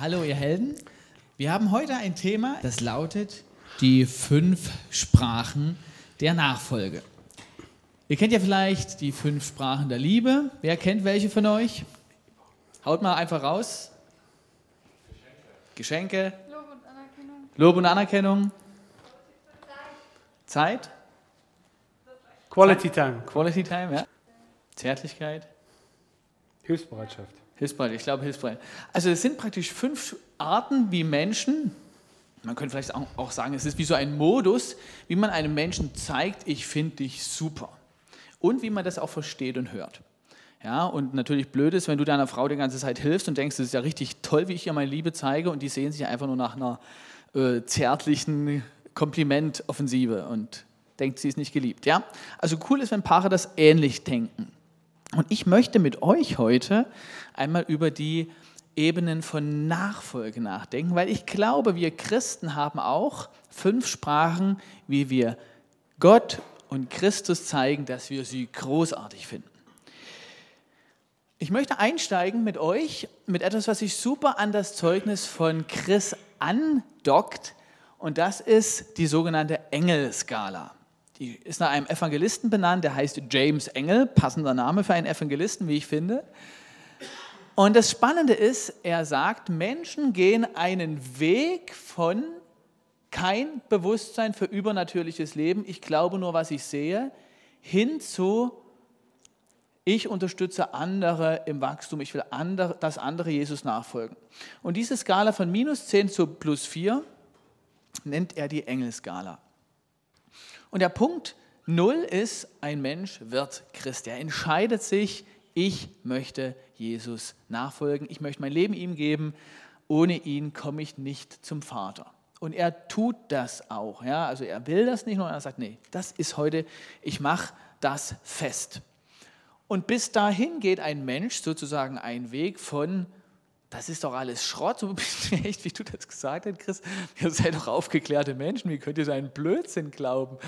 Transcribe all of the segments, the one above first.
hallo ihr Helden. Wir haben heute ein Thema, das lautet die fünf Sprachen der Nachfolge. Ihr kennt ja vielleicht die fünf Sprachen der Liebe. Wer kennt welche von euch? Haut mal einfach raus. Geschenke. Lob und Anerkennung. Lob und Anerkennung. Zeit. Quality Time. Quality Time, ja. Zärtlichkeit. Hilfsbereitschaft. Hilfsbereit, ich glaube hilfsbereit. Also es sind praktisch fünf Arten, wie Menschen, man könnte vielleicht auch sagen, es ist wie so ein Modus, wie man einem Menschen zeigt, ich finde dich super. Und wie man das auch versteht und hört. Ja, und natürlich blöd ist, wenn du deiner Frau die ganze Zeit hilfst und denkst, es ist ja richtig toll, wie ich ihr meine Liebe zeige und die sehen sich einfach nur nach einer äh, zärtlichen Komplimentoffensive und denkt, sie ist nicht geliebt. Ja? Also cool ist, wenn Paare das ähnlich denken. Und ich möchte mit euch heute einmal über die Ebenen von Nachfolge nachdenken, weil ich glaube, wir Christen haben auch fünf Sprachen, wie wir Gott und Christus zeigen, dass wir sie großartig finden. Ich möchte einsteigen mit euch mit etwas, was sich super an das Zeugnis von Chris andockt, und das ist die sogenannte Engelskala. Die ist nach einem Evangelisten benannt, der heißt James Engel, passender Name für einen Evangelisten, wie ich finde. Und das Spannende ist, er sagt, Menschen gehen einen Weg von kein Bewusstsein für übernatürliches Leben, ich glaube nur, was ich sehe, hin zu, ich unterstütze andere im Wachstum, ich will andere, dass andere Jesus nachfolgen. Und diese Skala von minus 10 zu plus 4 nennt er die Engelskala. Und der Punkt Null ist, ein Mensch wird Christ. Er entscheidet sich, ich möchte Jesus nachfolgen, ich möchte mein Leben ihm geben, ohne ihn komme ich nicht zum Vater. Und er tut das auch. Ja? Also er will das nicht nur, er sagt, nee, das ist heute, ich mache das fest. Und bis dahin geht ein Mensch sozusagen einen Weg von das ist doch alles Schrott. Bist echt, wie du das gesagt hast, Chris. Ihr seid doch aufgeklärte Menschen. Wie könnt ihr so einen Blödsinn glauben?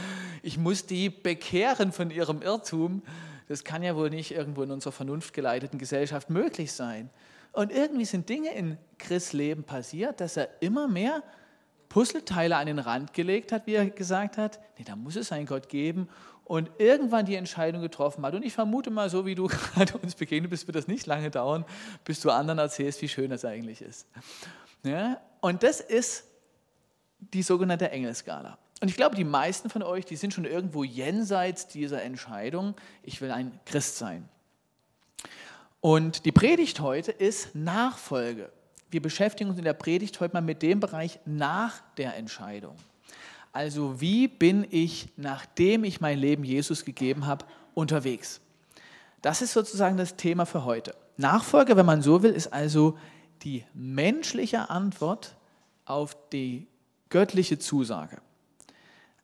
Ich muss die bekehren von ihrem Irrtum. Das kann ja wohl nicht irgendwo in unserer vernunftgeleiteten Gesellschaft möglich sein. Und irgendwie sind Dinge in Chris Leben passiert, dass er immer mehr Puzzleteile an den Rand gelegt hat, wie er gesagt hat. Nee, da muss es einen Gott geben und irgendwann die Entscheidung getroffen hat. Und ich vermute mal, so wie du gerade uns begegnet bist, wird das nicht lange dauern, bis du anderen erzählst, wie schön das eigentlich ist. Ja? Und das ist die sogenannte Engelskala. Und ich glaube, die meisten von euch, die sind schon irgendwo jenseits dieser Entscheidung, ich will ein Christ sein. Und die Predigt heute ist Nachfolge. Wir beschäftigen uns in der Predigt heute mal mit dem Bereich nach der Entscheidung. Also wie bin ich, nachdem ich mein Leben Jesus gegeben habe, unterwegs? Das ist sozusagen das Thema für heute. Nachfolge, wenn man so will, ist also die menschliche Antwort auf die göttliche Zusage.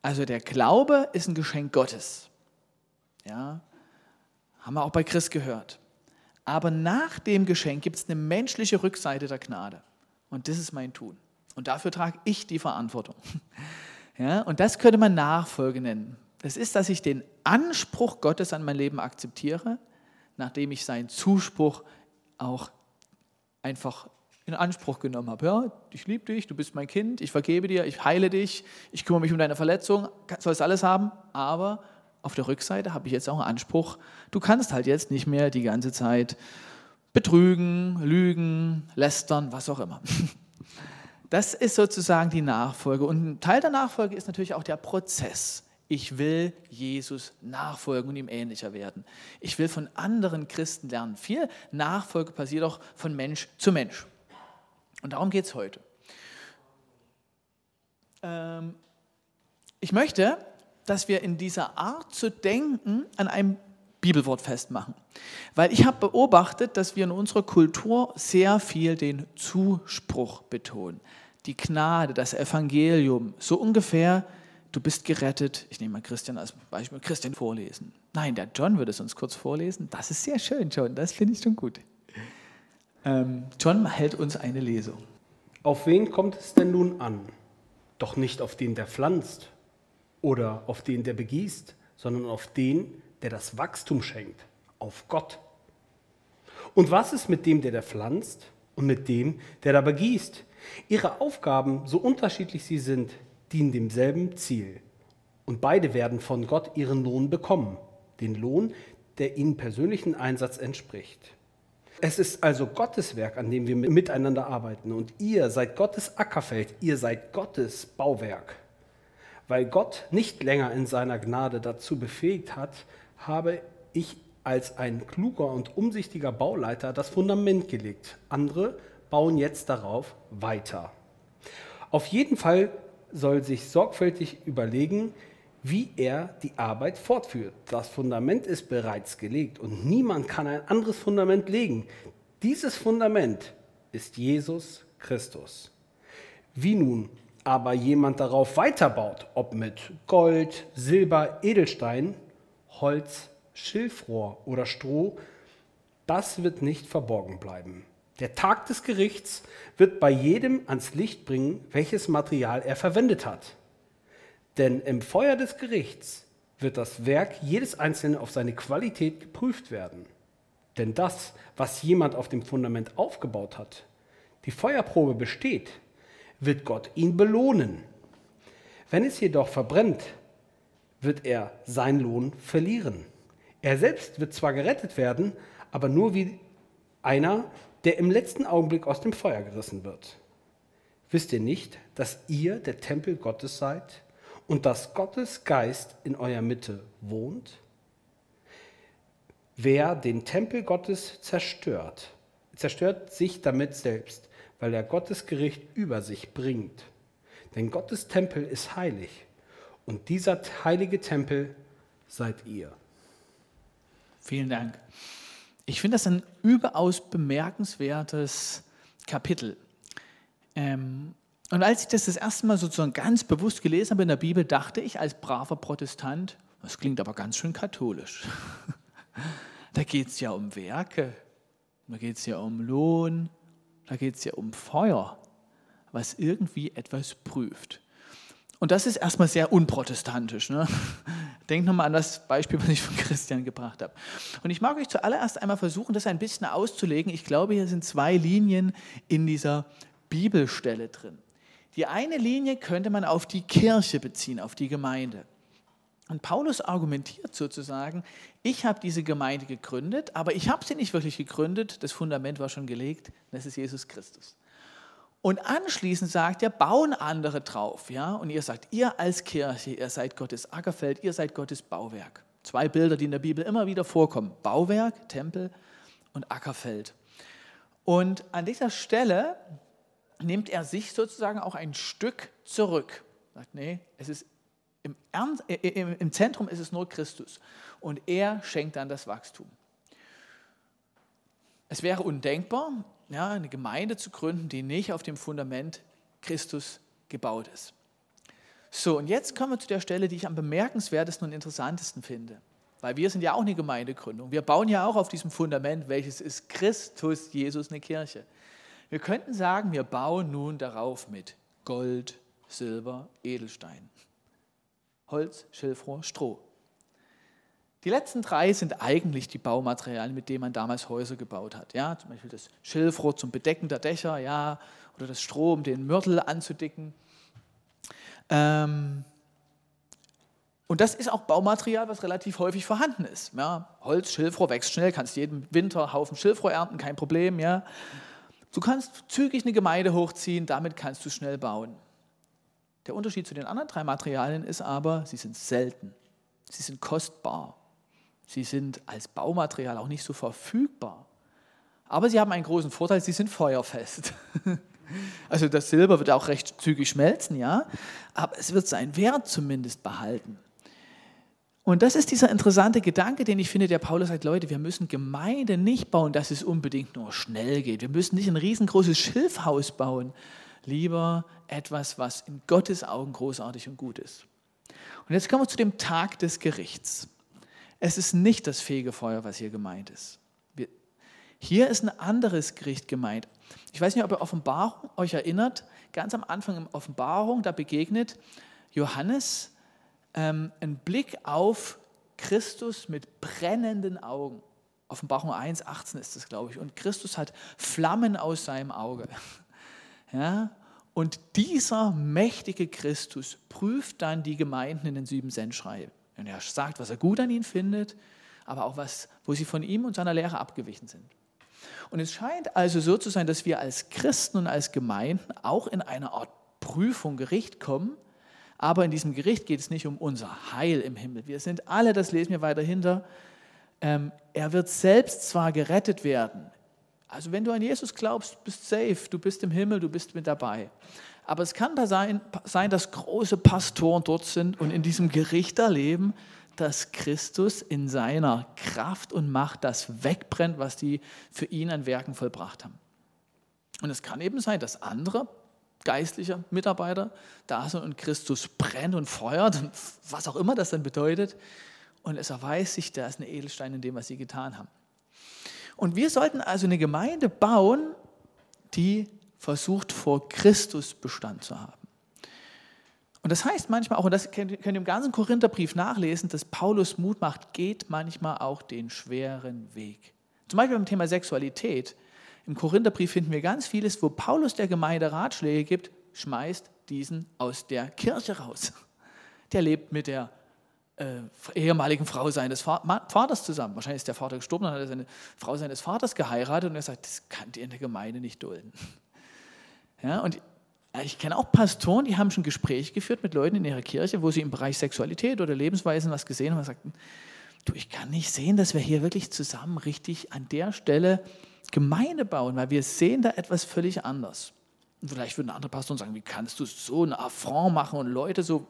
Also der Glaube ist ein Geschenk Gottes. Ja, haben wir auch bei Christ gehört. Aber nach dem Geschenk gibt es eine menschliche Rückseite der Gnade. Und das ist mein Tun. Und dafür trage ich die Verantwortung. Ja, und das könnte man Nachfolge nennen. Das ist, dass ich den Anspruch Gottes an mein Leben akzeptiere, nachdem ich seinen Zuspruch auch einfach in Anspruch genommen habe. Ja, ich liebe dich, du bist mein Kind, ich vergebe dir, ich heile dich, ich kümmere mich um deine Verletzung, sollst alles haben, aber auf der Rückseite habe ich jetzt auch einen Anspruch, du kannst halt jetzt nicht mehr die ganze Zeit betrügen, lügen, lästern, was auch immer. Das ist sozusagen die Nachfolge. Und ein Teil der Nachfolge ist natürlich auch der Prozess. Ich will Jesus nachfolgen und ihm ähnlicher werden. Ich will von anderen Christen lernen. Viel Nachfolge passiert auch von Mensch zu Mensch. Und darum geht es heute. Ähm, ich möchte, dass wir in dieser Art zu denken an einem Bibelwort festmachen. Weil ich habe beobachtet, dass wir in unserer Kultur sehr viel den Zuspruch betonen. Die Gnade, das Evangelium, so ungefähr, du bist gerettet. Ich nehme mal Christian als Beispiel, Christian vorlesen. Nein, der John würde es uns kurz vorlesen. Das ist sehr schön, John, das finde ich schon gut. Ähm, John hält uns eine Lesung. Auf wen kommt es denn nun an? Doch nicht auf den, der pflanzt oder auf den, der begießt, sondern auf den, der das Wachstum schenkt, auf Gott. Und was ist mit dem, der der pflanzt? und mit dem, der da begießt. Ihre Aufgaben, so unterschiedlich sie sind, dienen demselben Ziel. Und beide werden von Gott ihren Lohn bekommen, den Lohn, der ihnen persönlichen Einsatz entspricht. Es ist also Gottes Werk, an dem wir miteinander arbeiten. Und ihr seid Gottes Ackerfeld, ihr seid Gottes Bauwerk. Weil Gott nicht länger in seiner Gnade dazu befähigt hat, habe ich als ein kluger und umsichtiger Bauleiter das Fundament gelegt. Andere bauen jetzt darauf weiter. Auf jeden Fall soll sich sorgfältig überlegen, wie er die Arbeit fortführt. Das Fundament ist bereits gelegt und niemand kann ein anderes Fundament legen. Dieses Fundament ist Jesus Christus. Wie nun aber jemand darauf weiterbaut, ob mit Gold, Silber, Edelstein, Holz, Schilfrohr oder Stroh, das wird nicht verborgen bleiben. Der Tag des Gerichts wird bei jedem ans Licht bringen, welches Material er verwendet hat. Denn im Feuer des Gerichts wird das Werk jedes Einzelnen auf seine Qualität geprüft werden. Denn das, was jemand auf dem Fundament aufgebaut hat, die Feuerprobe besteht, wird Gott ihn belohnen. Wenn es jedoch verbrennt, wird er seinen Lohn verlieren. Er selbst wird zwar gerettet werden, aber nur wie einer, der im letzten Augenblick aus dem Feuer gerissen wird. Wisst ihr nicht, dass ihr der Tempel Gottes seid und dass Gottes Geist in eurer Mitte wohnt? Wer den Tempel Gottes zerstört, zerstört sich damit selbst, weil er Gottes Gericht über sich bringt. Denn Gottes Tempel ist heilig und dieser heilige Tempel seid ihr. Vielen Dank. Ich finde das ein überaus bemerkenswertes Kapitel. Ähm, und als ich das das erste Mal sozusagen ganz bewusst gelesen habe in der Bibel, dachte ich als braver Protestant, das klingt aber ganz schön katholisch. da geht es ja um Werke, da geht es ja um Lohn, da geht es ja um Feuer, was irgendwie etwas prüft. Und das ist erstmal sehr unprotestantisch. Ne? Denkt nochmal an das Beispiel, was ich von Christian gebracht habe. Und ich mag euch zuallererst einmal versuchen, das ein bisschen auszulegen. Ich glaube, hier sind zwei Linien in dieser Bibelstelle drin. Die eine Linie könnte man auf die Kirche beziehen, auf die Gemeinde. Und Paulus argumentiert sozusagen, ich habe diese Gemeinde gegründet, aber ich habe sie nicht wirklich gegründet, das Fundament war schon gelegt, das ist Jesus Christus. Und anschließend sagt er, bauen andere drauf. Ja? Und ihr sagt, ihr als Kirche, ihr seid Gottes Ackerfeld, ihr seid Gottes Bauwerk. Zwei Bilder, die in der Bibel immer wieder vorkommen. Bauwerk, Tempel und Ackerfeld. Und an dieser Stelle nimmt er sich sozusagen auch ein Stück zurück. Sagt, nee, es ist im, Ernst, im, im Zentrum ist es nur Christus. Und er schenkt dann das Wachstum. Es wäre undenkbar, ja, eine Gemeinde zu gründen, die nicht auf dem Fundament Christus gebaut ist. So, und jetzt kommen wir zu der Stelle, die ich am bemerkenswertesten und interessantesten finde. Weil wir sind ja auch eine Gemeindegründung. Wir bauen ja auch auf diesem Fundament, welches ist Christus, Jesus, eine Kirche. Wir könnten sagen, wir bauen nun darauf mit Gold, Silber, Edelstein, Holz, Schilfrohr, Stroh. Die letzten drei sind eigentlich die Baumaterialien, mit denen man damals Häuser gebaut hat. Ja, zum Beispiel das Schilfrohr zum Bedecken der Dächer, ja, oder das Stroh, um den Mörtel anzudicken. Ähm, und das ist auch Baumaterial, was relativ häufig vorhanden ist. Ja, Holz, Schilfrohr wächst schnell, kannst jeden Winter Haufen Schilfrohr ernten, kein Problem. Ja. Du kannst zügig eine Gemeinde hochziehen, damit kannst du schnell bauen. Der Unterschied zu den anderen drei Materialien ist aber, sie sind selten, sie sind kostbar. Sie sind als Baumaterial auch nicht so verfügbar. Aber sie haben einen großen Vorteil, sie sind feuerfest. Also das Silber wird auch recht zügig schmelzen, ja, aber es wird seinen Wert zumindest behalten. Und das ist dieser interessante Gedanke, den ich finde, der Paulus sagt, Leute, wir müssen Gemeinde nicht bauen, dass es unbedingt nur schnell geht. Wir müssen nicht ein riesengroßes Schilfhaus bauen. Lieber etwas, was in Gottes Augen großartig und gut ist. Und jetzt kommen wir zu dem Tag des Gerichts. Es ist nicht das Fegefeuer, was hier gemeint ist. Hier ist ein anderes Gericht gemeint. Ich weiß nicht, ob ihr Offenbarung euch erinnert. Ganz am Anfang in Offenbarung, da begegnet Johannes ähm, ein Blick auf Christus mit brennenden Augen. Offenbarung 1, 18 ist das, glaube ich. Und Christus hat Flammen aus seinem Auge. Ja? Und dieser mächtige Christus prüft dann die Gemeinden in den sieben Sendschreiben. Und er sagt, was er gut an ihnen findet, aber auch was, wo sie von ihm und seiner Lehre abgewichen sind. Und es scheint also so zu sein, dass wir als Christen und als Gemeinden auch in eine Art Prüfung, Gericht kommen. Aber in diesem Gericht geht es nicht um unser Heil im Himmel. Wir sind alle, das lesen wir weiter hinter, ähm, er wird selbst zwar gerettet werden. Also wenn du an Jesus glaubst, bist safe, du bist im Himmel, du bist mit dabei. Aber es kann da sein, sein, dass große Pastoren dort sind und in diesem Gericht erleben, dass Christus in seiner Kraft und Macht das wegbrennt, was die für ihn an Werken vollbracht haben. Und es kann eben sein, dass andere geistliche Mitarbeiter da sind und Christus brennt und feuert, was auch immer das dann bedeutet und es erweist sich, da ist ein Edelstein in dem, was sie getan haben. Und wir sollten also eine Gemeinde bauen, die versucht, vor Christus Bestand zu haben. Und das heißt manchmal auch, und das könnt ihr im ganzen Korintherbrief nachlesen, dass Paulus Mut macht, geht manchmal auch den schweren Weg. Zum Beispiel beim Thema Sexualität. Im Korintherbrief finden wir ganz vieles, wo Paulus der Gemeinde Ratschläge gibt, schmeißt diesen aus der Kirche raus. Der lebt mit der äh, ehemaligen Frau seines Vaters zusammen. Wahrscheinlich ist der Vater gestorben, dann hat er seine Frau seines Vaters geheiratet und er sagt, das kann ihr in der Gemeinde nicht dulden. Ja, und ich kenne auch Pastoren, die haben schon Gespräche geführt mit Leuten in ihrer Kirche, wo sie im Bereich Sexualität oder Lebensweisen was gesehen haben und sagten, du, ich kann nicht sehen, dass wir hier wirklich zusammen richtig an der Stelle Gemeinde bauen, weil wir sehen da etwas völlig anders. Und vielleicht würden andere Pastoren sagen, wie kannst du so ein Affront machen und Leute so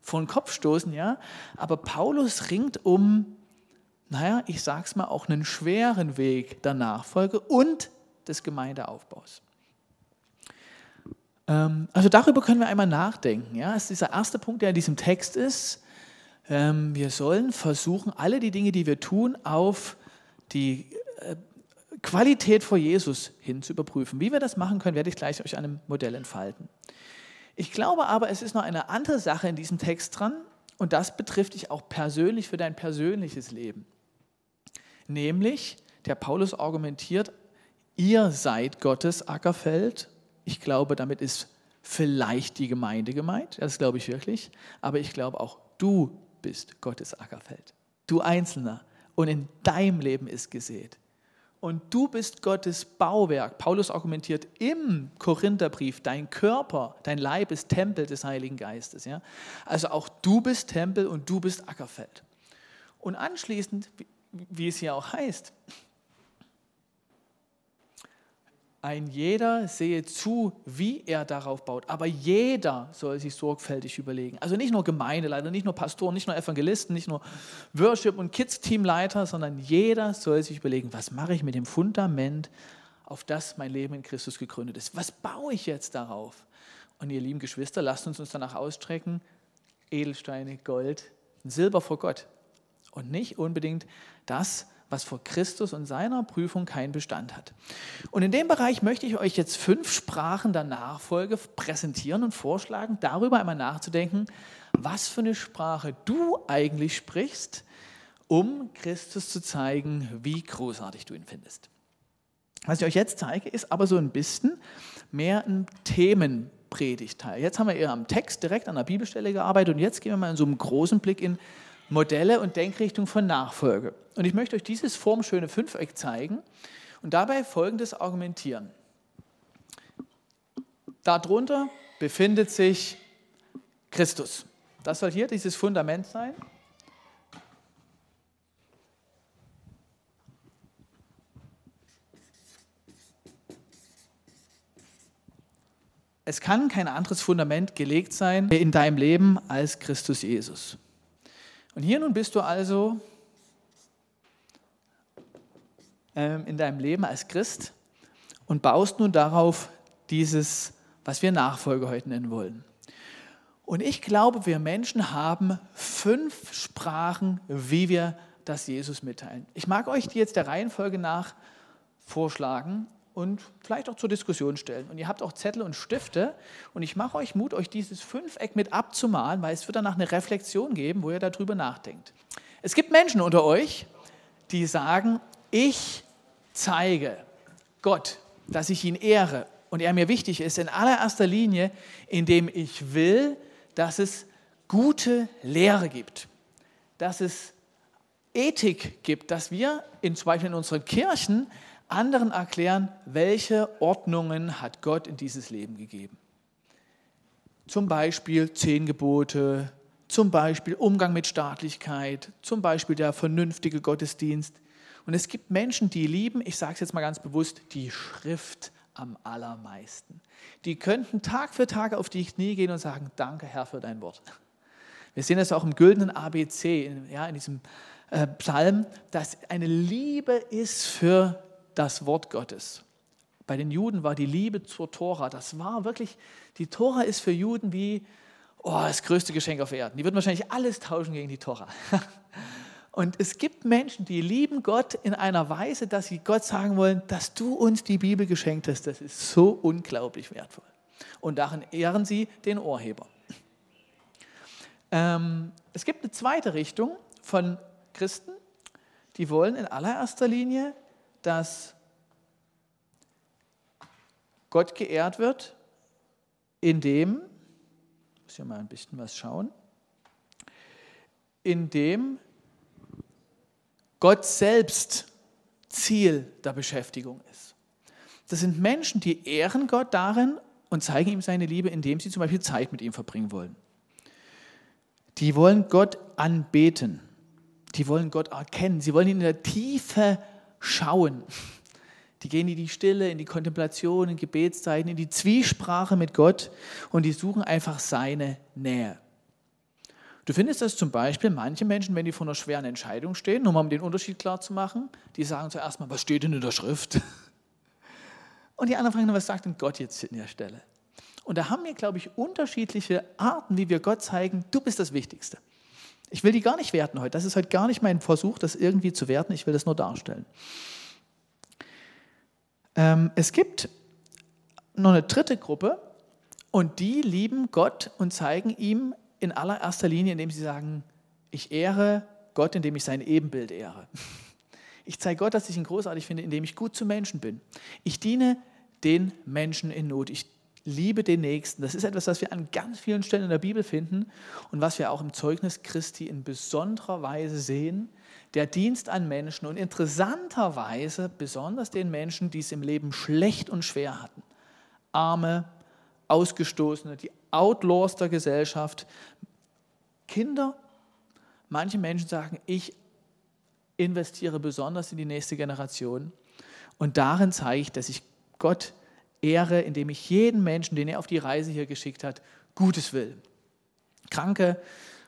vor den Kopf stoßen, ja. Aber Paulus ringt um, naja, ich sag's mal, auch einen schweren Weg der Nachfolge und des Gemeindeaufbaus. Ähm, also darüber können wir einmal nachdenken. Ja, das ist dieser erste Punkt, der in diesem Text ist. Ähm, wir sollen versuchen, alle die Dinge, die wir tun, auf die äh, Qualität vor Jesus hin zu überprüfen. Wie wir das machen können, werde ich gleich euch an einem Modell entfalten. Ich glaube aber, es ist noch eine andere Sache in diesem Text dran und das betrifft dich auch persönlich für dein persönliches Leben. Nämlich, der Paulus argumentiert, ihr seid Gottes Ackerfeld. Ich glaube, damit ist vielleicht die Gemeinde gemeint, das glaube ich wirklich, aber ich glaube auch, du bist Gottes Ackerfeld. Du Einzelner. Und in deinem Leben ist gesät und du bist Gottes Bauwerk. Paulus argumentiert im Korintherbrief, dein Körper, dein Leib ist Tempel des Heiligen Geistes. Ja? Also auch du bist Tempel und du bist Ackerfeld. Und anschließend, wie es hier auch heißt, ein jeder sehe zu, wie er darauf baut. Aber jeder soll sich sorgfältig überlegen. Also nicht nur Gemeindeleiter, nicht nur Pastoren, nicht nur Evangelisten, nicht nur Worship- und Kids-Teamleiter, sondern jeder soll sich überlegen, was mache ich mit dem Fundament, auf das mein Leben in Christus gegründet ist. Was baue ich jetzt darauf? Und ihr lieben Geschwister, lasst uns uns danach ausstrecken, Edelsteine, Gold, Silber vor Gott. Und nicht unbedingt das, was vor Christus und seiner Prüfung keinen Bestand hat. Und in dem Bereich möchte ich euch jetzt fünf Sprachen der Nachfolge präsentieren und vorschlagen, darüber einmal nachzudenken, was für eine Sprache du eigentlich sprichst, um Christus zu zeigen, wie großartig du ihn findest. Was ich euch jetzt zeige, ist aber so ein bisschen mehr ein Themenpredigteil. Jetzt haben wir eher am Text direkt an der Bibelstelle gearbeitet und jetzt gehen wir mal in so einem großen Blick in Modelle und Denkrichtung von Nachfolge. Und ich möchte euch dieses formschöne Fünfeck zeigen und dabei Folgendes argumentieren. Darunter befindet sich Christus. Das soll hier dieses Fundament sein. Es kann kein anderes Fundament gelegt sein in deinem Leben als Christus Jesus. Und hier nun bist du also ähm, in deinem Leben als Christ und baust nun darauf dieses, was wir Nachfolge heute nennen wollen. Und ich glaube, wir Menschen haben fünf Sprachen, wie wir das Jesus mitteilen. Ich mag euch die jetzt der Reihenfolge nach vorschlagen und vielleicht auch zur Diskussion stellen. Und ihr habt auch Zettel und Stifte und ich mache euch Mut, euch dieses Fünfeck mit abzumalen, weil es wird danach eine Reflexion geben, wo ihr darüber nachdenkt. Es gibt Menschen unter euch, die sagen, Ich zeige Gott, dass ich ihn ehre und er mir wichtig ist, in allererster Linie, indem ich will, dass es gute Lehre gibt, dass es Ethik gibt, dass wir in, zum Beispiel in unseren Kirchen anderen erklären, welche Ordnungen hat Gott in dieses Leben gegeben. Zum Beispiel zehn Gebote, zum Beispiel Umgang mit Staatlichkeit, zum Beispiel der vernünftige Gottesdienst. Und es gibt Menschen, die lieben, ich sage es jetzt mal ganz bewusst, die Schrift am allermeisten. Die könnten Tag für Tag auf die Knie gehen und sagen, danke Herr für dein Wort. Wir sehen das auch im güldenen ABC, in, ja, in diesem äh, Psalm, dass eine Liebe ist für das Wort Gottes. Bei den Juden war die Liebe zur Tora, das war wirklich, die Tora ist für Juden wie oh, das größte Geschenk auf Erden. Die würden wahrscheinlich alles tauschen gegen die Tora. Und es gibt Menschen, die lieben Gott in einer Weise, dass sie Gott sagen wollen, dass du uns die Bibel geschenkt hast. Das ist so unglaublich wertvoll. Und darin ehren sie den Urheber. Ähm, es gibt eine zweite Richtung von Christen, die wollen in allererster Linie, dass Gott geehrt wird, indem, ich muss hier mal ein bisschen was schauen, indem Gott selbst Ziel der Beschäftigung ist. Das sind Menschen, die ehren Gott darin und zeigen ihm seine Liebe, indem sie zum Beispiel Zeit mit ihm verbringen wollen. Die wollen Gott anbeten. Die wollen Gott erkennen. Sie wollen ihn in der Tiefe schauen. Die gehen in die Stille, in die Kontemplation, in Gebetszeiten, in die Zwiesprache mit Gott und die suchen einfach seine Nähe. Du findest das zum Beispiel, manche Menschen, wenn die vor einer schweren Entscheidung stehen, nur mal um den Unterschied klar zu machen, die sagen zuerst mal, was steht denn in der Schrift? Und die anderen fragen, was sagt denn Gott jetzt in der Stelle? Und da haben wir, glaube ich, unterschiedliche Arten, wie wir Gott zeigen, du bist das Wichtigste. Ich will die gar nicht werten heute. Das ist heute gar nicht mein Versuch, das irgendwie zu werten. Ich will das nur darstellen. Ähm, es gibt noch eine dritte Gruppe und die lieben Gott und zeigen ihm in allererster Linie, indem sie sagen, ich ehre Gott, indem ich sein Ebenbild ehre. Ich zeige Gott, dass ich ihn großartig finde, indem ich gut zu Menschen bin. Ich diene den Menschen in Not. Ich liebe den Nächsten. Das ist etwas, was wir an ganz vielen Stellen in der Bibel finden und was wir auch im Zeugnis Christi in besonderer Weise sehen. Der Dienst an Menschen und interessanterweise besonders den Menschen, die es im Leben schlecht und schwer hatten. Arme, Ausgestoßene, die Outlaws der Gesellschaft, Kinder. Manche Menschen sagen, ich investiere besonders in die nächste Generation und darin zeige ich, dass ich Gott ehre, indem ich jeden Menschen, den er auf die Reise hier geschickt hat, Gutes will. Kranke.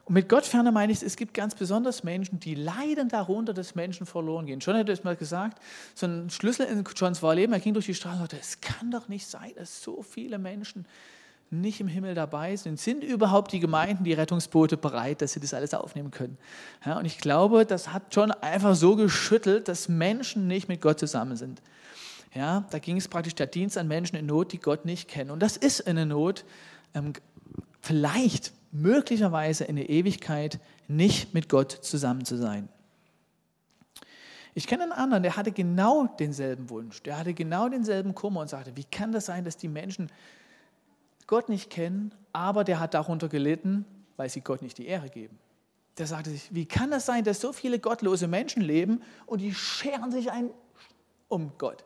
Und mit Gott ferne meine ich, es gibt ganz besonders Menschen, die leiden darunter, dass Menschen verloren gehen. John hat es mal gesagt, so ein Schlüssel in Johns Leben, er ging durch die Straße und sagte, es kann doch nicht sein, dass so viele Menschen nicht im Himmel dabei sind. Sind überhaupt die Gemeinden, die Rettungsboote bereit, dass sie das alles aufnehmen können? Ja, und ich glaube, das hat John einfach so geschüttelt, dass Menschen nicht mit Gott zusammen sind. Ja, da ging es praktisch der Dienst an Menschen in Not, die Gott nicht kennen. Und das ist eine Not, ähm, vielleicht, möglicherweise in der Ewigkeit nicht mit Gott zusammen zu sein. Ich kenne einen anderen, der hatte genau denselben Wunsch, der hatte genau denselben Kummer und sagte, wie kann das sein, dass die Menschen Gott nicht kennen, aber der hat darunter gelitten, weil sie Gott nicht die Ehre geben. Der sagte sich, wie kann das sein, dass so viele gottlose Menschen leben und die scheren sich ein um Gott?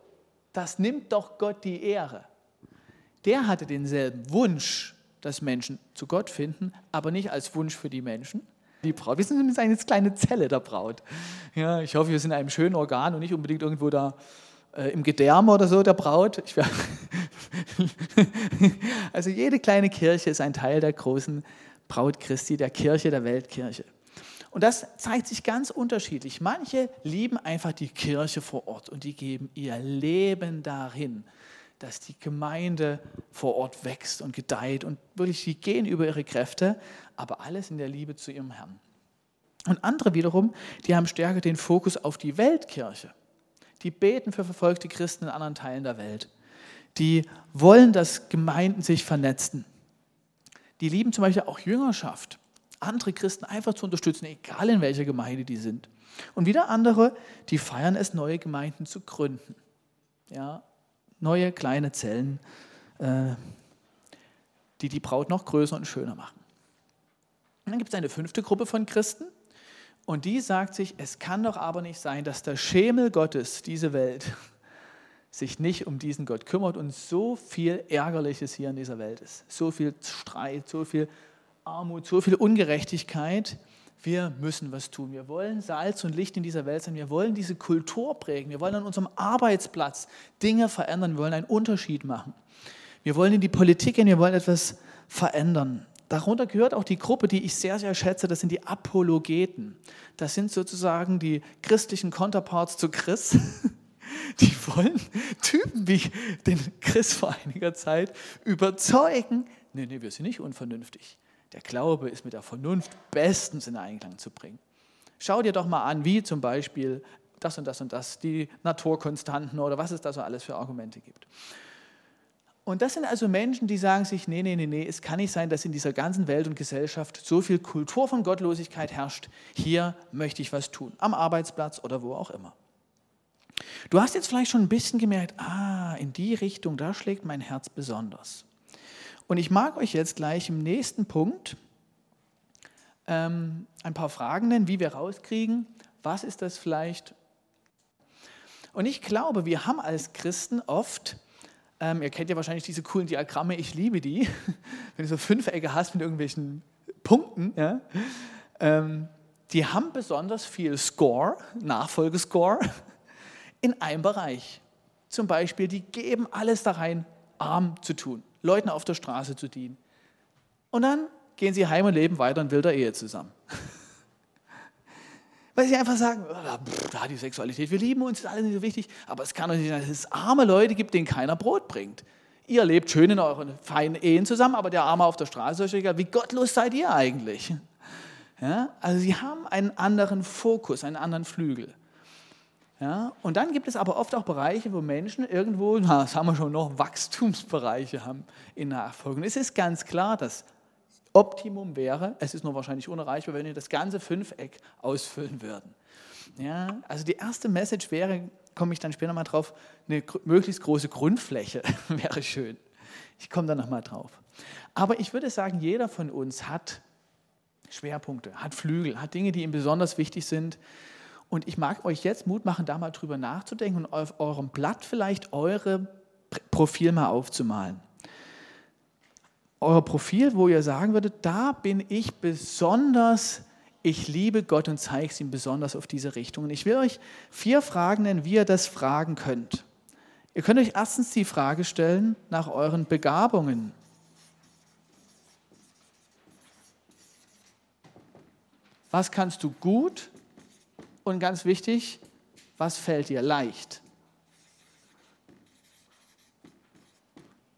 Das nimmt doch Gott die Ehre. Der hatte denselben Wunsch, dass Menschen zu Gott finden, aber nicht als Wunsch für die Menschen. Die Braut, wir sind eine kleine Zelle der Braut. Ja, ich hoffe, wir sind in einem schönen Organ und nicht unbedingt irgendwo da äh, im Gedärm oder so der Braut. also jede kleine Kirche ist ein Teil der großen Braut Christi, der Kirche, der Weltkirche. Und das zeigt sich ganz unterschiedlich. Manche lieben einfach die Kirche vor Ort und die geben ihr Leben dahin, dass die Gemeinde vor Ort wächst und gedeiht und wirklich, sie gehen über ihre Kräfte, aber alles in der Liebe zu ihrem Herrn. Und andere wiederum, die haben stärker den Fokus auf die Weltkirche. Die beten für verfolgte Christen in anderen Teilen der Welt. Die wollen, dass Gemeinden sich vernetzen. Die lieben zum Beispiel auch Jüngerschaft andere Christen einfach zu unterstützen, egal in welcher Gemeinde die sind. Und wieder andere, die feiern es, neue Gemeinden zu gründen. Ja, neue kleine Zellen, äh, die die Braut noch größer und schöner machen. Und dann gibt es eine fünfte Gruppe von Christen und die sagt sich, es kann doch aber nicht sein, dass der Schemel Gottes, diese Welt, sich nicht um diesen Gott kümmert und so viel Ärgerliches hier in dieser Welt ist. So viel Streit, so viel Armut, so viel Ungerechtigkeit. Wir müssen was tun. Wir wollen Salz und Licht in dieser Welt sein. Wir wollen diese Kultur prägen. Wir wollen an unserem Arbeitsplatz Dinge verändern. Wir wollen einen Unterschied machen. Wir wollen in die Politik gehen. Wir wollen etwas verändern. Darunter gehört auch die Gruppe, die ich sehr, sehr schätze, das sind die Apologeten. Das sind sozusagen die christlichen Counterparts zu Chris. Die wollen Typen wie den Chris vor einiger Zeit überzeugen. Nee, nee, wir sind nicht unvernünftig. Der Glaube ist mit der Vernunft bestens in Einklang zu bringen. Schau dir doch mal an, wie zum Beispiel das und das und das, die Naturkonstanten oder was es da so alles für Argumente gibt. Und das sind also Menschen, die sagen sich, nee, nee, nee, nee, es kann nicht sein, dass in dieser ganzen Welt und Gesellschaft so viel Kultur von Gottlosigkeit herrscht. Hier möchte ich was tun, am Arbeitsplatz oder wo auch immer. Du hast jetzt vielleicht schon ein bisschen gemerkt, ah, in die Richtung, da schlägt mein Herz besonders. Und ich mag euch jetzt gleich im nächsten Punkt ähm, ein paar Fragen nennen, wie wir rauskriegen, was ist das vielleicht. Und ich glaube, wir haben als Christen oft, ähm, ihr kennt ja wahrscheinlich diese coolen Diagramme, ich liebe die, wenn du so Fünfecke hast mit irgendwelchen Punkten, ja, ähm, die haben besonders viel Score, Nachfolgescore in einem Bereich. Zum Beispiel, die geben alles da rein, arm zu tun, Leuten auf der Straße zu dienen. Und dann gehen sie heim und leben weiter in wilder Ehe zusammen. Weil sie einfach sagen, da die Sexualität, wir lieben uns, ist alles nicht so wichtig, aber es kann doch nicht sein, dass es arme Leute gibt, denen keiner Brot bringt. Ihr lebt schön in euren feinen Ehen zusammen, aber der Arme auf der Straße ist egal. Wie gottlos seid ihr eigentlich? Ja? Also sie haben einen anderen Fokus, einen anderen Flügel. Ja, und dann gibt es aber oft auch Bereiche, wo Menschen irgendwo, na, das haben wir schon noch, Wachstumsbereiche haben in Nachfolge. Und es ist ganz klar, das Optimum wäre, es ist nur wahrscheinlich unerreichbar, wenn wir das ganze Fünfeck ausfüllen würden. Ja, also die erste Message wäre, komme ich dann später mal drauf, eine möglichst große Grundfläche wäre schön. Ich komme da nochmal drauf. Aber ich würde sagen, jeder von uns hat Schwerpunkte, hat Flügel, hat Dinge, die ihm besonders wichtig sind. Und ich mag euch jetzt Mut machen, da mal drüber nachzudenken und auf eurem Blatt vielleicht eure Profil mal aufzumalen. Euer Profil, wo ihr sagen würdet, da bin ich besonders, ich liebe Gott und zeige es ihm besonders auf diese Richtung. Und ich will euch vier Fragen nennen, wie ihr das fragen könnt. Ihr könnt euch erstens die Frage stellen nach euren Begabungen. Was kannst du gut und ganz wichtig, was fällt dir leicht?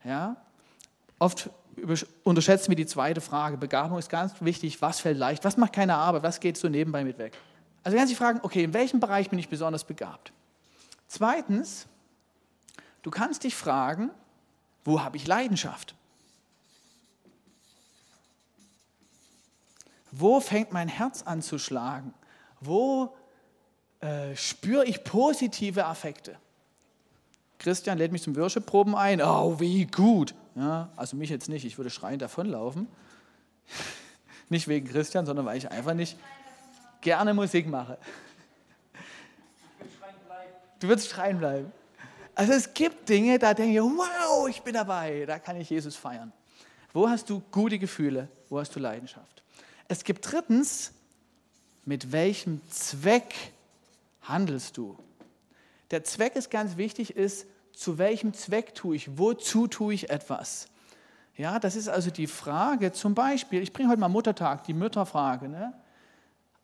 Ja? Oft unterschätzen wir die zweite Frage. Begabung ist ganz wichtig. Was fällt leicht? Was macht keine Arbeit? Was geht so nebenbei mit weg? Also kannst du dich fragen, okay, in welchem Bereich bin ich besonders begabt? Zweitens, du kannst dich fragen, wo habe ich Leidenschaft? Wo fängt mein Herz an zu schlagen? Wo äh, spüre ich positive Affekte. Christian lädt mich zum Worship-Proben ein. Oh, wie gut. Ja, also mich jetzt nicht, ich würde schreiend davonlaufen. nicht wegen Christian, sondern weil ich einfach nicht gerne Musik mache. Du würdest schreien bleiben. Also es gibt Dinge, da denke ich, wow, ich bin dabei, da kann ich Jesus feiern. Wo hast du gute Gefühle? Wo hast du Leidenschaft? Es gibt drittens, mit welchem Zweck handelst du? Der Zweck ist ganz wichtig, ist, zu welchem Zweck tue ich, wozu tue ich etwas? Ja, das ist also die Frage, zum Beispiel, ich bringe heute mal Muttertag, die Mütterfrage. Ne?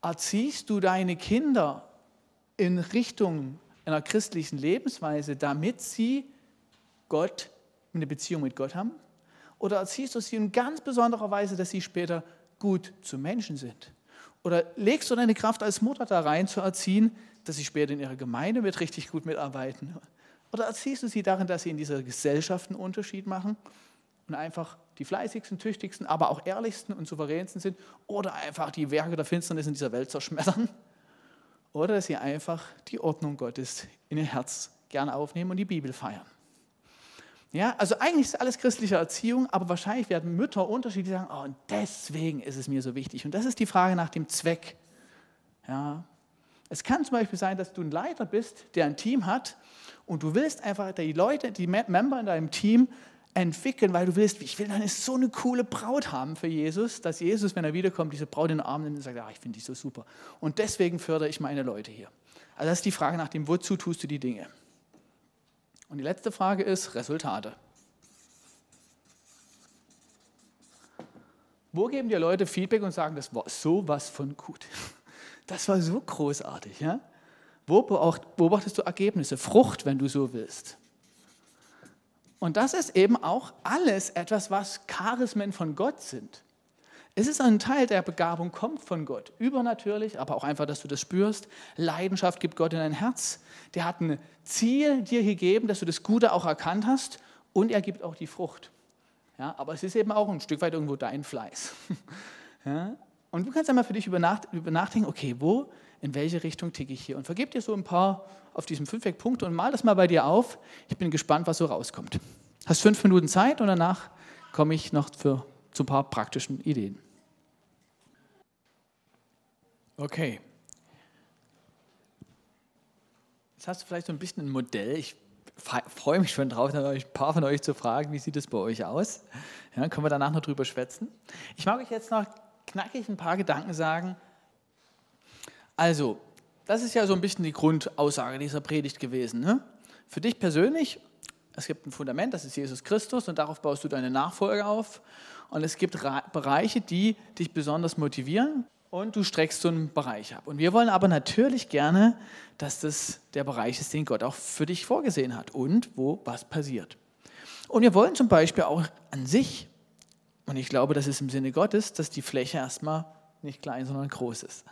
Erziehst du deine Kinder in Richtung einer christlichen Lebensweise, damit sie Gott, eine Beziehung mit Gott haben? Oder erziehst du sie in ganz besonderer Weise, dass sie später gut zu Menschen sind? Oder legst du deine Kraft als Mutter da rein zu erziehen, dass sie später in ihrer Gemeinde mit richtig gut mitarbeiten? Oder erziehst du sie darin, dass sie in dieser Gesellschaft einen Unterschied machen und einfach die fleißigsten, tüchtigsten, aber auch ehrlichsten und souveränsten sind? Oder einfach die Werke der Finsternis in dieser Welt zerschmettern? oder dass sie einfach die Ordnung Gottes in ihr Herz gerne aufnehmen und die Bibel feiern. Ja, also eigentlich ist alles christliche Erziehung, aber wahrscheinlich werden Mütter unterschiedlich sagen, oh, und deswegen ist es mir so wichtig. Und das ist die Frage nach dem Zweck. Ja, es kann zum Beispiel sein, dass du ein Leiter bist, der ein Team hat und du willst einfach die Leute, die Member in deinem Team entwickeln, weil du willst, ich will eine so eine coole Braut haben für Jesus, dass Jesus, wenn er wiederkommt, diese Braut in den Arm nimmt und sagt, ja, ich finde die so super. Und deswegen fördere ich meine Leute hier. Also das ist die Frage nach dem, wozu tust du die Dinge? Und die letzte Frage ist Resultate. Wo geben dir Leute Feedback und sagen, das war sowas von gut? Das war so großartig. Ja? Wo beobachtest du Ergebnisse? Frucht, wenn du so willst. Und das ist eben auch alles etwas, was Charismen von Gott sind. Es ist ein Teil der Begabung, kommt von Gott. Übernatürlich, aber auch einfach, dass du das spürst. Leidenschaft gibt Gott in dein Herz. Der hat ein Ziel dir gegeben, dass du das Gute auch erkannt hast. Und er gibt auch die Frucht. Ja, aber es ist eben auch ein Stück weit irgendwo dein Fleiß. Ja, und du kannst einmal für dich über, nachdenken, okay, wo, in welche Richtung ticke ich hier? Und vergib dir so ein paar auf diesem Fünfweg-Punkte und mal das mal bei dir auf. Ich bin gespannt, was so rauskommt. Hast fünf Minuten Zeit und danach komme ich noch für, zu ein paar praktischen Ideen. Okay. Jetzt hast du vielleicht so ein bisschen ein Modell. Ich freue mich schon drauf, ein paar von euch zu fragen, wie sieht es bei euch aus? Ja, können wir danach noch drüber schwätzen. Ich mag euch jetzt noch knackig ein paar Gedanken sagen. Also, das ist ja so ein bisschen die Grundaussage dieser Predigt gewesen. Ne? Für dich persönlich, es gibt ein Fundament, das ist Jesus Christus und darauf baust du deine Nachfolge auf. Und es gibt Bereiche, die dich besonders motivieren und du streckst so einen Bereich ab. Und wir wollen aber natürlich gerne, dass das der Bereich ist, den Gott auch für dich vorgesehen hat und wo was passiert. Und wir wollen zum Beispiel auch an sich, und ich glaube, das ist im Sinne Gottes, dass die Fläche erstmal nicht klein, sondern groß ist.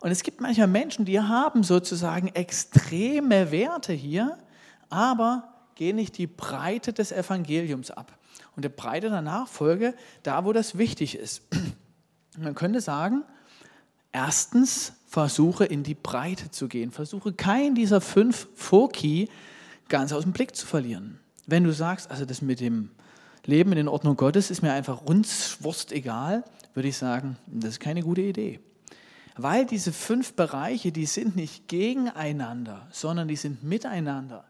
Und es gibt manchmal Menschen, die haben sozusagen extreme Werte hier, aber gehen nicht die Breite des Evangeliums ab. Und der Breite der Nachfolge, da wo das wichtig ist. Man könnte sagen, erstens versuche in die Breite zu gehen. Versuche keinen dieser fünf Foki ganz aus dem Blick zu verlieren. Wenn du sagst, also das mit dem Leben in den Ordnung Gottes ist mir einfach runzwurst egal, würde ich sagen, das ist keine gute Idee. Weil diese fünf Bereiche, die sind nicht gegeneinander, sondern die sind miteinander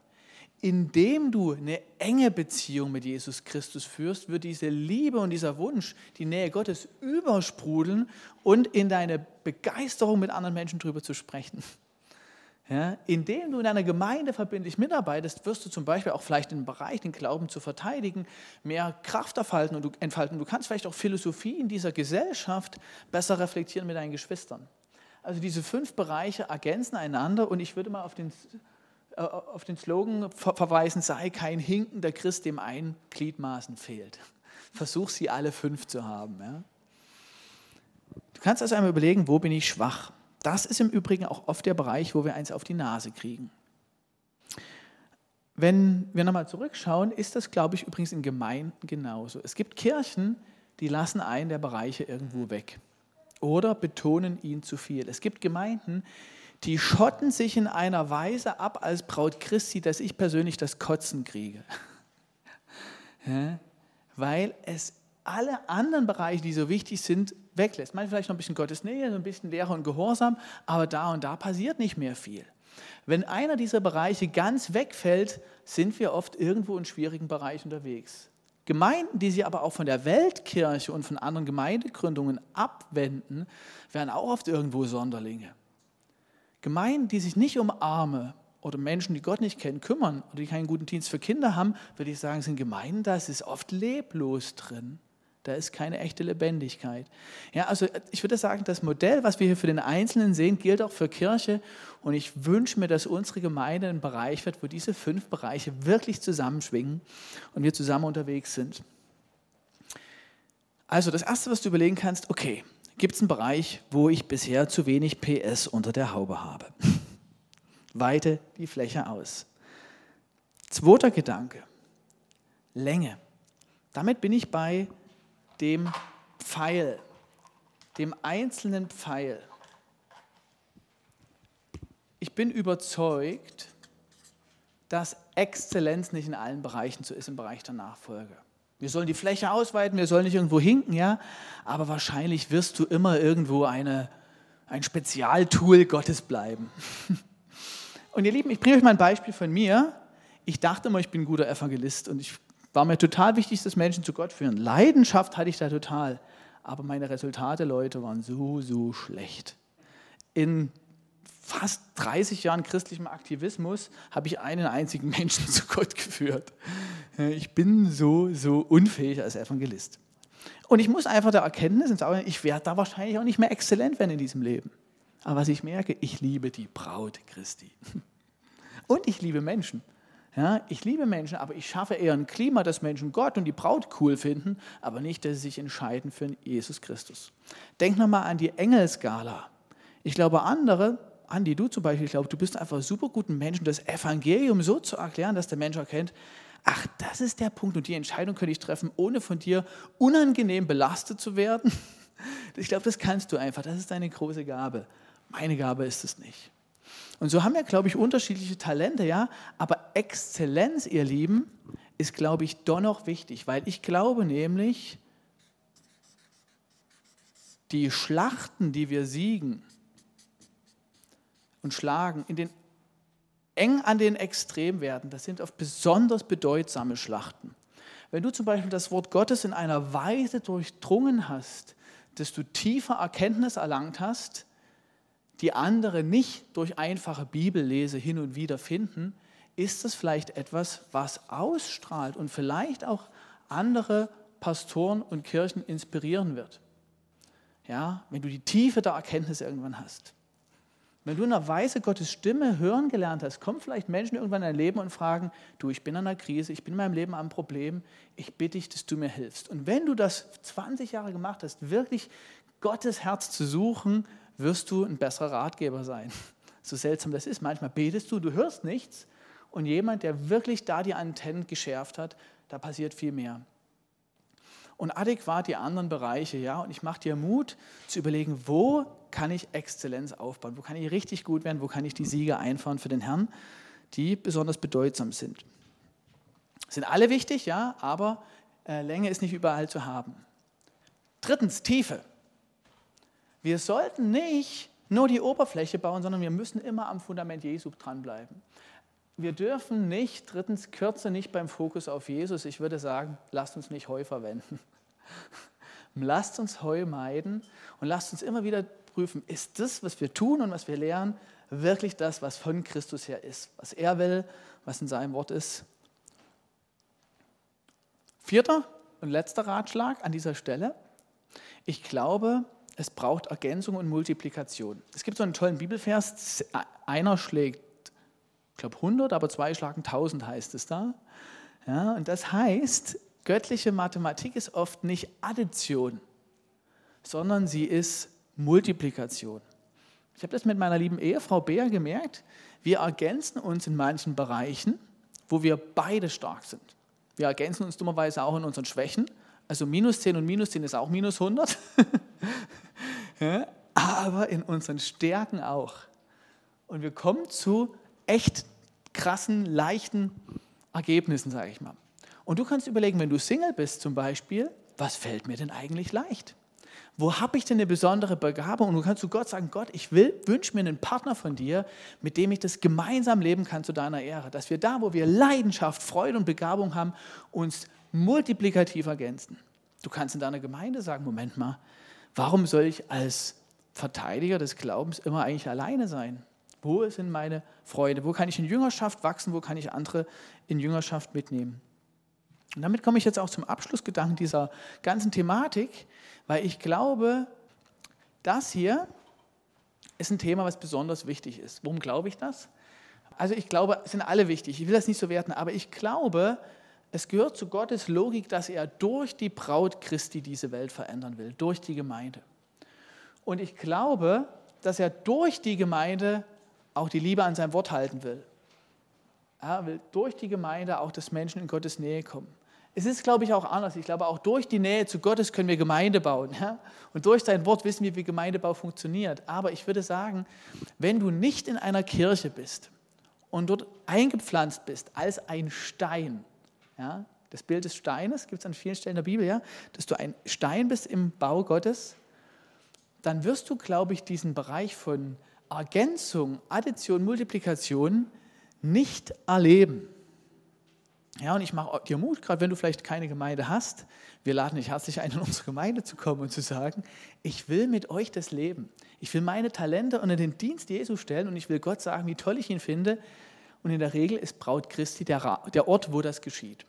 indem du eine enge Beziehung mit Jesus Christus führst, wird diese Liebe und dieser Wunsch, die Nähe Gottes übersprudeln und in deine Begeisterung mit anderen Menschen darüber zu sprechen. Ja, indem du in einer Gemeinde verbindlich mitarbeitest, wirst du zum Beispiel auch vielleicht im Bereich, den Glauben zu verteidigen, mehr Kraft entfalten und du, entfalten. Du kannst vielleicht auch Philosophie in dieser Gesellschaft besser reflektieren mit deinen Geschwistern. Also diese fünf Bereiche ergänzen einander und ich würde mal auf den äh, auf den Slogan verweisen, sei kein hinkender Christ, dem ein Gliedmaßen fehlt. Versuch sie alle fünf zu haben. Ja? Du kannst also einmal überlegen, wo bin ich schwach. Das ist im Übrigen auch oft der Bereich, wo wir eins auf die Nase kriegen. Wenn wir nochmal zurückschauen, ist das, glaube ich, übrigens in Gemeinden genauso. Es gibt Kirchen, die lassen einen der Bereiche irgendwo weg oder betonen ihn zu viel. Es gibt Gemeinden, die schotten sich in einer Weise ab als Braut Christi, dass ich persönlich das Kotzen kriege. Ja, weil es alle anderen Bereiche, die so wichtig sind, weglässt. Man vielleicht noch ein bisschen Gottes Nähe, ein bisschen Lehre und Gehorsam, aber da und da passiert nicht mehr viel. Wenn einer dieser Bereiche ganz wegfällt, sind wir oft irgendwo in schwierigen Bereichen unterwegs. Gemeinden, die sich aber auch von der Weltkirche und von anderen Gemeindegründungen abwenden, werden auch oft irgendwo Sonderlinge. Gemeinden, die sich nicht um Arme oder Menschen, die Gott nicht kennen, kümmern oder die keinen guten Dienst für Kinder haben, würde ich sagen, sind Gemeinden, da ist oft leblos drin. Da ist keine echte Lebendigkeit. Ja, also ich würde sagen, das Modell, was wir hier für den Einzelnen sehen, gilt auch für Kirche. Und ich wünsche mir, dass unsere Gemeinde ein Bereich wird, wo diese fünf Bereiche wirklich zusammenschwingen und wir zusammen unterwegs sind. Also das Erste, was du überlegen kannst, okay, gibt es einen Bereich, wo ich bisher zu wenig PS unter der Haube habe. Weite die Fläche aus. Zweiter Gedanke, Länge. Damit bin ich bei dem Pfeil, dem einzelnen Pfeil. ich bin überzeugt, dass Exzellenz nicht in allen Bereichen so ist im Bereich der Nachfolge. Wir sollen die Fläche ausweiten, wir sollen nicht irgendwo hinken, ja, aber wahrscheinlich wirst du immer irgendwo eine, ein Spezialtool Gottes bleiben. Und ihr Lieben, ich bringe euch mal ein Beispiel von mir. Ich dachte immer, ich bin ein guter Evangelist und ich war mir total wichtig, dass Menschen zu Gott führen. Leidenschaft hatte ich da total, aber meine Resultate, Leute, waren so, so schlecht. In fast 30 Jahren christlichem Aktivismus habe ich einen einzigen Menschen zu Gott geführt. Ich bin so, so unfähig als Evangelist. Und ich muss einfach der Erkenntnis sagen, ich werde da wahrscheinlich auch nicht mehr exzellent werden in diesem Leben. Aber was ich merke, ich liebe die Braut Christi. Und ich liebe Menschen. Ja, ich liebe Menschen, aber ich schaffe eher ein Klima, dass Menschen Gott und die Braut cool finden, aber nicht, dass sie sich entscheiden für Jesus Christus. Denk nochmal an die Engelskala. Ich glaube, andere Andi, du zum Beispiel, ich glaube, du bist einfach super guten Menschen, das Evangelium so zu erklären, dass der Mensch erkennt, ach, das ist der Punkt und die Entscheidung könnte ich treffen, ohne von dir unangenehm belastet zu werden. Ich glaube, das kannst du einfach, das ist deine große Gabe. Meine Gabe ist es nicht. Und so haben wir, glaube ich, unterschiedliche Talente, ja, aber Exzellenz, ihr Lieben, ist, glaube ich, doch noch wichtig, weil ich glaube nämlich, die Schlachten, die wir siegen, und schlagen, in den, eng an den Extremwerten. Das sind oft besonders bedeutsame Schlachten. Wenn du zum Beispiel das Wort Gottes in einer Weise durchdrungen hast, dass du tiefer Erkenntnis erlangt hast, die andere nicht durch einfache Bibellese hin und wieder finden, ist das vielleicht etwas, was ausstrahlt und vielleicht auch andere Pastoren und Kirchen inspirieren wird. Ja, wenn du die Tiefe der Erkenntnis irgendwann hast. Wenn du in einer Weise Gottes Stimme hören gelernt hast, kommen vielleicht Menschen irgendwann in dein Leben und fragen, du, ich bin in einer Krise, ich bin in meinem Leben am Problem, ich bitte dich, dass du mir hilfst. Und wenn du das 20 Jahre gemacht hast, wirklich Gottes Herz zu suchen, wirst du ein besserer Ratgeber sein. So seltsam das ist, manchmal betest du, du hörst nichts und jemand, der wirklich da die Antennen geschärft hat, da passiert viel mehr und adäquat die anderen Bereiche. Ja? Und ich mache dir Mut zu überlegen, wo kann ich Exzellenz aufbauen, wo kann ich richtig gut werden, wo kann ich die Siege einfahren für den Herrn, die besonders bedeutsam sind. Sind alle wichtig, ja, aber äh, Länge ist nicht überall zu haben. Drittens, Tiefe. Wir sollten nicht nur die Oberfläche bauen, sondern wir müssen immer am Fundament Jesu dranbleiben. Wir dürfen nicht, drittens, Kürze nicht beim Fokus auf Jesus. Ich würde sagen, lasst uns nicht Heu verwenden. Lasst uns Heu meiden und lasst uns immer wieder prüfen, ist das, was wir tun und was wir lernen, wirklich das, was von Christus her ist, was er will, was in seinem Wort ist. Vierter und letzter Ratschlag an dieser Stelle. Ich glaube, es braucht Ergänzung und Multiplikation. Es gibt so einen tollen Bibelvers, einer schlägt ich glaube 100, aber zwei schlagen 1000 heißt es da. Ja, und das heißt, göttliche Mathematik ist oft nicht Addition, sondern sie ist Multiplikation. Ich habe das mit meiner lieben Ehefrau Bea gemerkt. Wir ergänzen uns in manchen Bereichen, wo wir beide stark sind. Wir ergänzen uns dummerweise auch in unseren Schwächen. Also minus 10 und minus 10 ist auch minus 100. ja, aber in unseren Stärken auch. Und wir kommen zu echt krassen, leichten Ergebnissen, sage ich mal. Und du kannst überlegen, wenn du Single bist zum Beispiel, was fällt mir denn eigentlich leicht? Wo habe ich denn eine besondere Begabung? Und du kannst zu Gott sagen, Gott, ich will, wünsche mir einen Partner von dir, mit dem ich das gemeinsam leben kann zu deiner Ehre. Dass wir da, wo wir Leidenschaft, Freude und Begabung haben, uns multiplikativ ergänzen. Du kannst in deiner Gemeinde sagen, Moment mal, warum soll ich als Verteidiger des Glaubens immer eigentlich alleine sein? Wo denn meine Freude? Wo kann ich in Jüngerschaft wachsen? Wo kann ich andere in Jüngerschaft mitnehmen? Und damit komme ich jetzt auch zum Abschlussgedanken dieser ganzen Thematik, weil ich glaube, das hier ist ein Thema, was besonders wichtig ist. Warum glaube ich das? Also ich glaube, es sind alle wichtig. Ich will das nicht so werten, aber ich glaube, es gehört zu Gottes Logik, dass er durch die Braut Christi diese Welt verändern will, durch die Gemeinde. Und ich glaube, dass er durch die Gemeinde auch die Liebe an sein Wort halten will. Er will durch die Gemeinde auch, dass Menschen in Gottes Nähe kommen. Es ist, glaube ich, auch anders. Ich glaube, auch durch die Nähe zu Gottes können wir Gemeinde bauen. Ja? Und durch sein Wort wissen wir, wie Gemeindebau funktioniert. Aber ich würde sagen, wenn du nicht in einer Kirche bist und dort eingepflanzt bist als ein Stein, ja? das Bild des Steines gibt es an vielen Stellen der Bibel, ja? dass du ein Stein bist im Bau Gottes, dann wirst du, glaube ich, diesen Bereich von Ergänzung, Addition, Multiplikation nicht erleben. Ja, und ich mache dir Mut, gerade wenn du vielleicht keine Gemeinde hast. Wir laden dich herzlich ein, in unsere Gemeinde zu kommen und zu sagen, ich will mit euch das leben. Ich will meine Talente unter den Dienst Jesu stellen und ich will Gott sagen, wie toll ich ihn finde. Und in der Regel ist Braut Christi der, der Ort, wo das geschieht.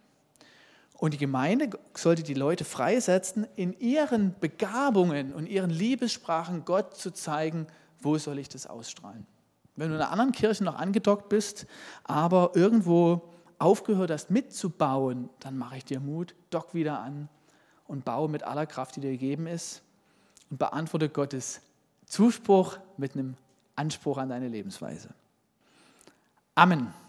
Und die Gemeinde sollte die Leute freisetzen, in ihren Begabungen und ihren Liebessprachen Gott zu zeigen, wo soll ich das ausstrahlen. Wenn du in einer anderen Kirche noch angedockt bist, aber irgendwo aufgehört hast mitzubauen, dann mache ich dir Mut, dock wieder an und baue mit aller Kraft, die dir gegeben ist und beantworte Gottes Zuspruch mit einem Anspruch an deine Lebensweise. Amen.